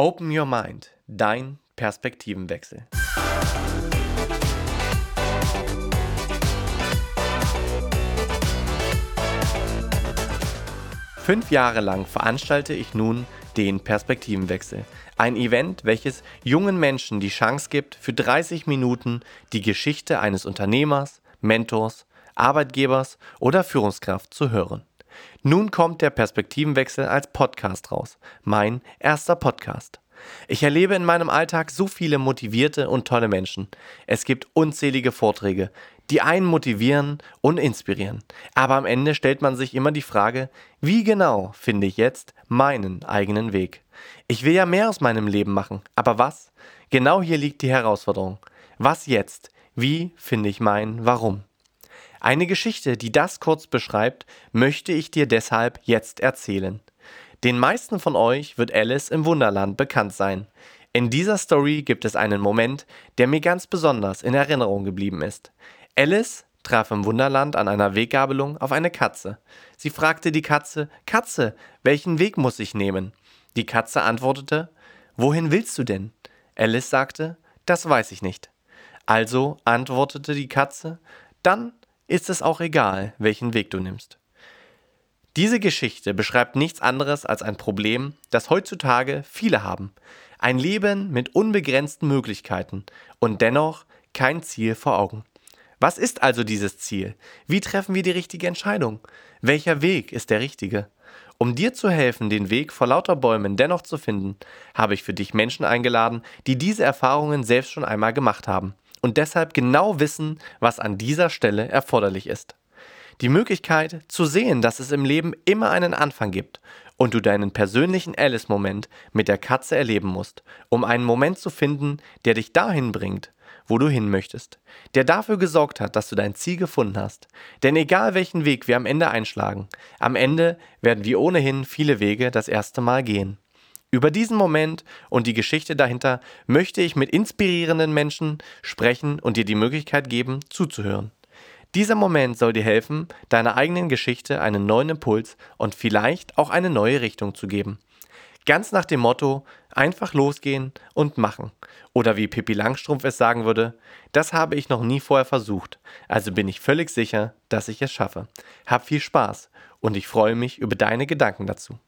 Open Your Mind, dein Perspektivenwechsel. Fünf Jahre lang veranstalte ich nun den Perspektivenwechsel. Ein Event, welches jungen Menschen die Chance gibt, für 30 Minuten die Geschichte eines Unternehmers, Mentors, Arbeitgebers oder Führungskraft zu hören. Nun kommt der Perspektivenwechsel als Podcast raus. Mein erster Podcast. Ich erlebe in meinem Alltag so viele motivierte und tolle Menschen. Es gibt unzählige Vorträge, die einen motivieren und inspirieren. Aber am Ende stellt man sich immer die Frage, wie genau finde ich jetzt meinen eigenen Weg? Ich will ja mehr aus meinem Leben machen, aber was? Genau hier liegt die Herausforderung. Was jetzt? Wie finde ich mein Warum? Eine Geschichte, die das kurz beschreibt, möchte ich dir deshalb jetzt erzählen. Den meisten von euch wird Alice im Wunderland bekannt sein. In dieser Story gibt es einen Moment, der mir ganz besonders in Erinnerung geblieben ist. Alice traf im Wunderland an einer Weggabelung auf eine Katze. Sie fragte die Katze, Katze, welchen Weg muss ich nehmen? Die Katze antwortete, Wohin willst du denn? Alice sagte, Das weiß ich nicht. Also antwortete die Katze, Dann ist es auch egal, welchen Weg du nimmst. Diese Geschichte beschreibt nichts anderes als ein Problem, das heutzutage viele haben. Ein Leben mit unbegrenzten Möglichkeiten und dennoch kein Ziel vor Augen. Was ist also dieses Ziel? Wie treffen wir die richtige Entscheidung? Welcher Weg ist der richtige? Um dir zu helfen, den Weg vor lauter Bäumen dennoch zu finden, habe ich für dich Menschen eingeladen, die diese Erfahrungen selbst schon einmal gemacht haben und deshalb genau wissen, was an dieser Stelle erforderlich ist. Die Möglichkeit zu sehen, dass es im Leben immer einen Anfang gibt und du deinen persönlichen Alice-Moment mit der Katze erleben musst, um einen Moment zu finden, der dich dahin bringt, wo du hin möchtest, der dafür gesorgt hat, dass du dein Ziel gefunden hast. Denn egal welchen Weg wir am Ende einschlagen, am Ende werden wir ohnehin viele Wege das erste Mal gehen. Über diesen Moment und die Geschichte dahinter möchte ich mit inspirierenden Menschen sprechen und dir die Möglichkeit geben, zuzuhören. Dieser Moment soll dir helfen, deiner eigenen Geschichte einen neuen Impuls und vielleicht auch eine neue Richtung zu geben. Ganz nach dem Motto, einfach losgehen und machen. Oder wie Pippi Langstrumpf es sagen würde, das habe ich noch nie vorher versucht, also bin ich völlig sicher, dass ich es schaffe. Hab viel Spaß und ich freue mich über deine Gedanken dazu.